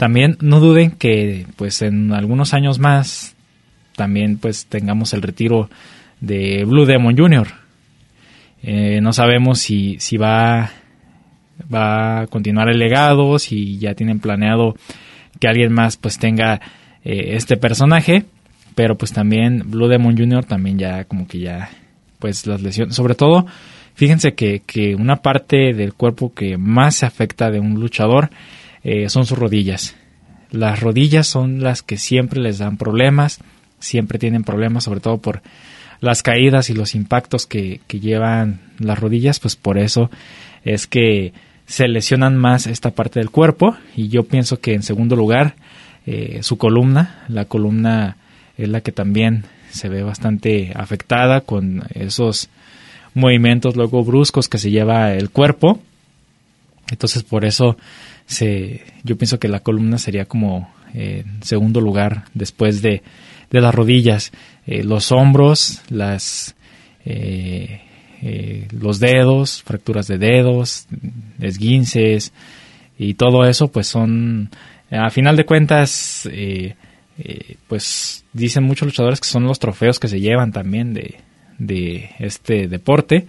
También no duden que pues en algunos años más también pues tengamos el retiro de Blue Demon Jr. Eh, no sabemos si, si va, va a continuar el legado, si ya tienen planeado que alguien más pues tenga eh, este personaje, pero pues también Blue Demon Jr. también ya como que ya pues las lesiones, sobre todo fíjense que, que una parte del cuerpo que más se afecta de un luchador eh, son sus rodillas. Las rodillas son las que siempre les dan problemas, siempre tienen problemas, sobre todo por las caídas y los impactos que, llevan las rodillas, pues por eso es que se lesionan más esta parte del cuerpo y yo pienso que en segundo lugar eh, su columna, la columna es la que también se ve bastante afectada con esos movimientos luego bruscos que se lleva el cuerpo. Entonces por eso se, yo pienso que la columna sería como eh, en segundo lugar después de de las rodillas, eh, los hombros, las, eh, eh, los dedos, fracturas de dedos, esguinces y todo eso, pues son, a final de cuentas, pues dicen muchos luchadores que son los trofeos que se llevan también de, de este deporte,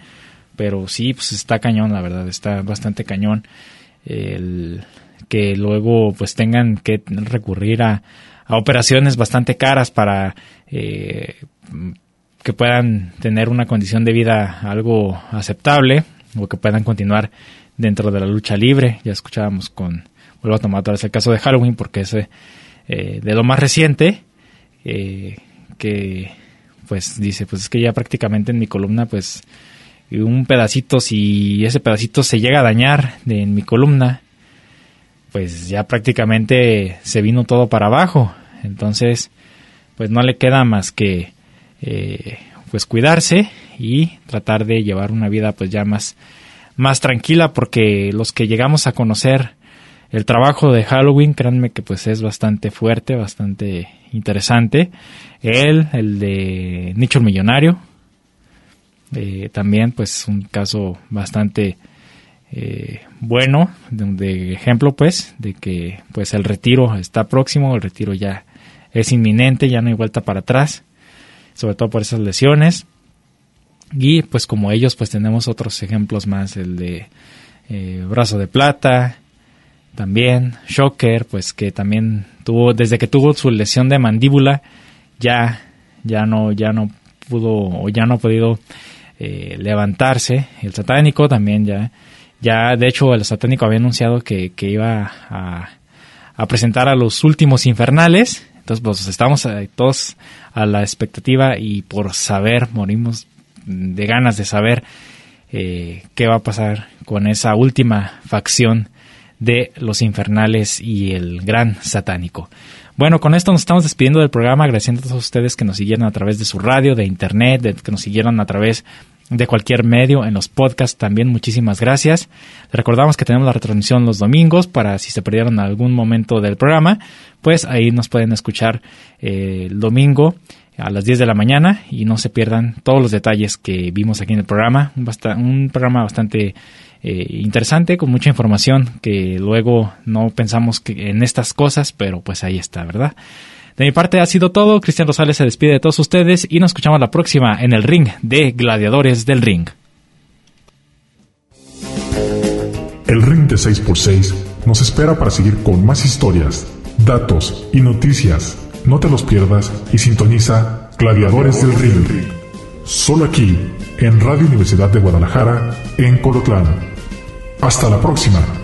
pero sí, pues está cañón, la verdad, está bastante cañón el que luego pues tengan que recurrir a, a operaciones bastante caras para eh, que puedan tener una condición de vida algo aceptable o que puedan continuar dentro de la lucha libre. Ya escuchábamos con, vuelvo a tomar otra vez el caso de Halloween porque es eh, de lo más reciente eh, que pues dice, pues es que ya prácticamente en mi columna pues un pedacito, si ese pedacito se llega a dañar de, en mi columna, pues ya prácticamente se vino todo para abajo. Entonces, pues no le queda más que eh, pues cuidarse y tratar de llevar una vida pues ya más, más tranquila porque los que llegamos a conocer el trabajo de Halloween, créanme que pues es bastante fuerte, bastante interesante. Él, el de Nicho el Millonario, eh, también pues un caso bastante eh, bueno, de, ejemplo pues, de que pues el retiro está próximo, el retiro ya es inminente, ya no hay vuelta para atrás, sobre todo por esas lesiones. Y pues como ellos pues tenemos otros ejemplos más, el de eh, Brazo de Plata, también Shocker, pues que también tuvo, desde que tuvo su lesión de mandíbula, ya, ya no, ya no pudo o ya no ha podido eh, levantarse. El satánico también ya ya, de hecho, el satánico había anunciado que, iba a, presentar a los últimos infernales. Entonces, pues estamos eh, todos a la expectativa y por saber, morimos de ganas de saber eh, qué va a pasar con esa última facción de los infernales y el gran satánico. Bueno, con esto nos estamos despidiendo del programa, agradeciendo a todos ustedes que nos siguieron a través de su radio, de internet, que nos siguieron a través de cualquier medio, en los podcasts también. Muchísimas gracias. recordamos que tenemos la retransmisión los domingos para si se perdieron algún momento del programa, pues ahí nos pueden escuchar eh, el domingo a las 10 de la mañana y no se pierdan todos los detalles que vimos aquí en el programa. Un, un programa bastante eh, interesante, con mucha información que luego no pensamos en estas cosas, pero pues ahí está, ¿verdad? De mi parte ha sido todo. Cristian Rosales se despide de todos ustedes y nos escuchamos la próxima en el ring de Gladiadores del Ring. El ring de 6x6 nos espera para seguir con más historias, datos y noticias. No te los pierdas y sintoniza Gladiadores del Ring. Solo aquí, en Radio Universidad de Guadalajara, en Colotlán. Hasta la próxima.